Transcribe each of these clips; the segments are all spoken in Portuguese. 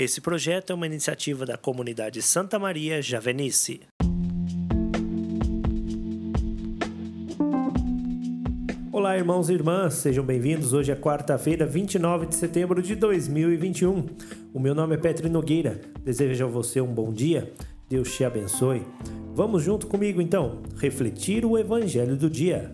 Esse projeto é uma iniciativa da comunidade Santa Maria Javenice. Olá, irmãos e irmãs, sejam bem-vindos. Hoje é quarta-feira, 29 de setembro de 2021. O meu nome é Petri Nogueira. Desejo a você um bom dia. Deus te abençoe. Vamos junto comigo então, refletir o evangelho do dia.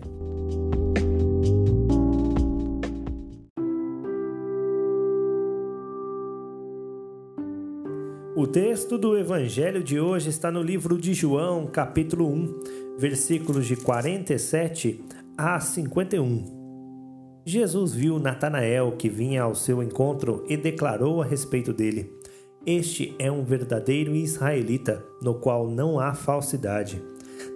O texto do evangelho de hoje está no livro de João, capítulo 1, versículos de 47 a 51. Jesus viu Natanael que vinha ao seu encontro e declarou a respeito dele: Este é um verdadeiro israelita, no qual não há falsidade.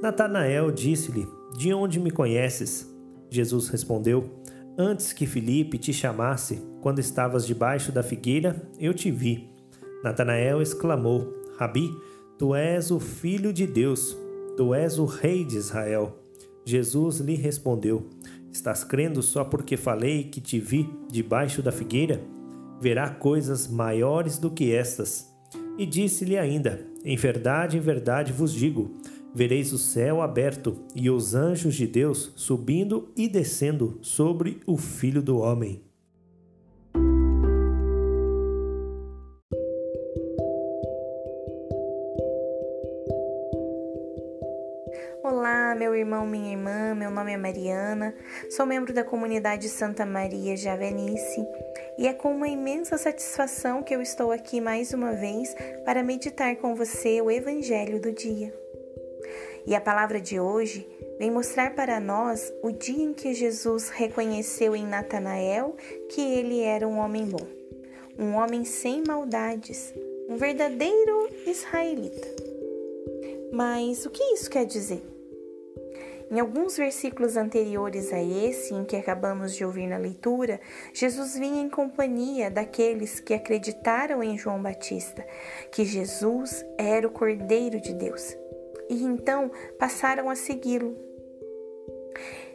Natanael disse-lhe: De onde me conheces? Jesus respondeu: Antes que Filipe te chamasse, quando estavas debaixo da figueira, eu te vi. Natanael exclamou: Rabi, tu és o filho de Deus, tu és o rei de Israel. Jesus lhe respondeu: Estás crendo só porque falei que te vi debaixo da figueira? Verá coisas maiores do que estas. E disse-lhe ainda: Em verdade, em verdade vos digo: vereis o céu aberto e os anjos de Deus subindo e descendo sobre o Filho do Homem. Olá, meu irmão, minha irmã, meu nome é Mariana, sou membro da comunidade Santa Maria Javenice e é com uma imensa satisfação que eu estou aqui mais uma vez para meditar com você o Evangelho do dia. E a palavra de hoje vem mostrar para nós o dia em que Jesus reconheceu em Natanael que ele era um homem bom, um homem sem maldades, um verdadeiro israelita. Mas o que isso quer dizer? Em alguns versículos anteriores a esse, em que acabamos de ouvir na leitura, Jesus vinha em companhia daqueles que acreditaram em João Batista, que Jesus era o Cordeiro de Deus, e então passaram a segui-lo.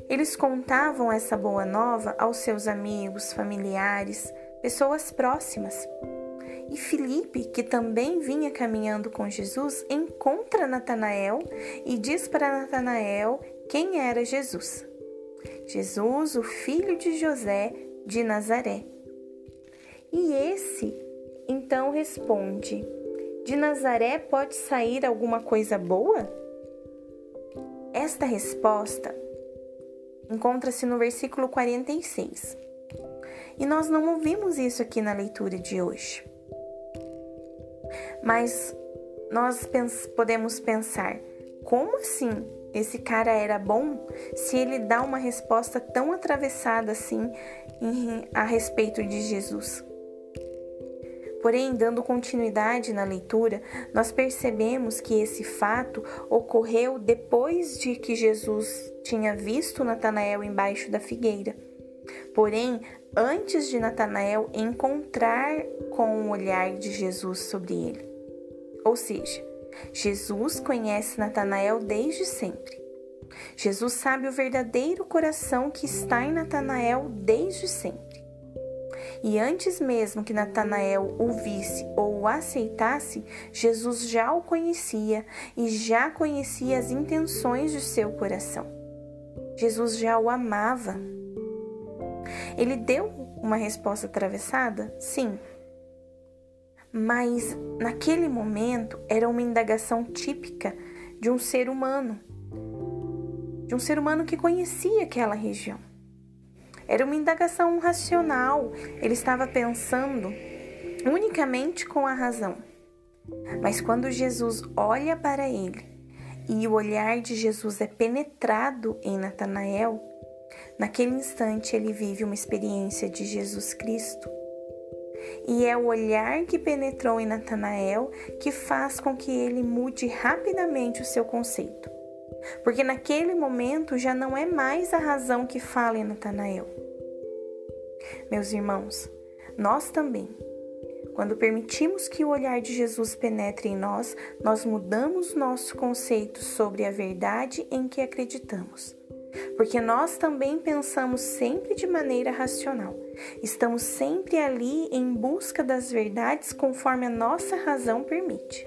Eles contavam essa boa nova aos seus amigos, familiares, pessoas próximas. E Filipe, que também vinha caminhando com Jesus, encontra Natanael e diz para Natanael quem era Jesus. Jesus, o filho de José de Nazaré. E esse então responde: De Nazaré pode sair alguma coisa boa? Esta resposta encontra-se no versículo 46. E nós não ouvimos isso aqui na leitura de hoje. Mas nós podemos pensar: como assim esse cara era bom se ele dá uma resposta tão atravessada assim em, a respeito de Jesus? Porém, dando continuidade na leitura, nós percebemos que esse fato ocorreu depois de que Jesus tinha visto Natanael embaixo da figueira. Porém, antes de Natanael encontrar com o olhar de Jesus sobre ele. Ou seja, Jesus conhece Natanael desde sempre. Jesus sabe o verdadeiro coração que está em Natanael desde sempre. E antes mesmo que Natanael o visse ou o aceitasse, Jesus já o conhecia e já conhecia as intenções de seu coração. Jesus já o amava. Ele deu uma resposta atravessada? Sim, mas naquele momento era uma indagação típica de um ser humano, de um ser humano que conhecia aquela região. Era uma indagação racional, ele estava pensando unicamente com a razão. Mas quando Jesus olha para ele e o olhar de Jesus é penetrado em Natanael, naquele instante ele vive uma experiência de Jesus Cristo e é o olhar que penetrou em Natanael que faz com que ele mude rapidamente o seu conceito. Porque naquele momento já não é mais a razão que fala em Natanael. Meus irmãos, nós também, quando permitimos que o olhar de Jesus penetre em nós, nós mudamos nosso conceito sobre a verdade em que acreditamos. Porque nós também pensamos sempre de maneira racional. Estamos sempre ali em busca das verdades conforme a nossa razão permite.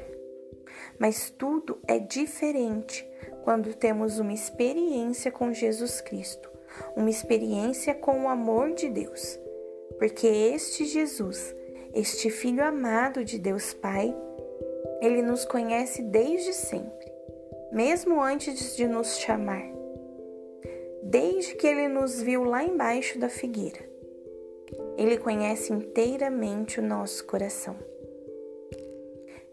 Mas tudo é diferente quando temos uma experiência com Jesus Cristo, uma experiência com o amor de Deus. Porque este Jesus, este Filho amado de Deus Pai, ele nos conhece desde sempre, mesmo antes de nos chamar. Desde que ele nos viu lá embaixo da figueira. Ele conhece inteiramente o nosso coração.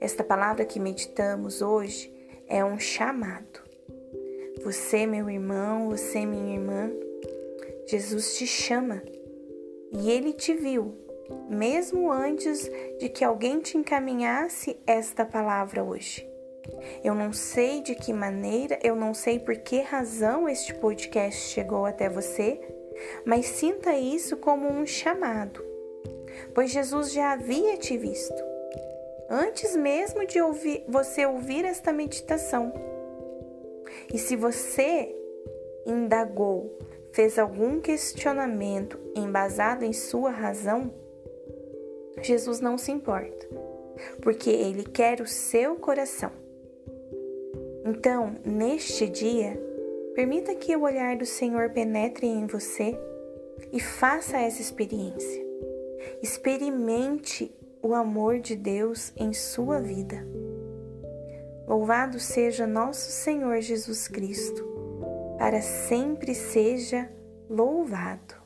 Esta palavra que meditamos hoje é um chamado. Você, meu irmão, você, minha irmã, Jesus te chama e ele te viu, mesmo antes de que alguém te encaminhasse esta palavra hoje. Eu não sei de que maneira, eu não sei por que razão este podcast chegou até você, mas sinta isso como um chamado, pois Jesus já havia te visto antes mesmo de ouvir, você ouvir esta meditação. E se você indagou, fez algum questionamento embasado em sua razão, Jesus não se importa, porque ele quer o seu coração. Então, neste dia, permita que o olhar do Senhor penetre em você e faça essa experiência. Experimente o amor de Deus em sua vida. Louvado seja nosso Senhor Jesus Cristo, para sempre seja louvado.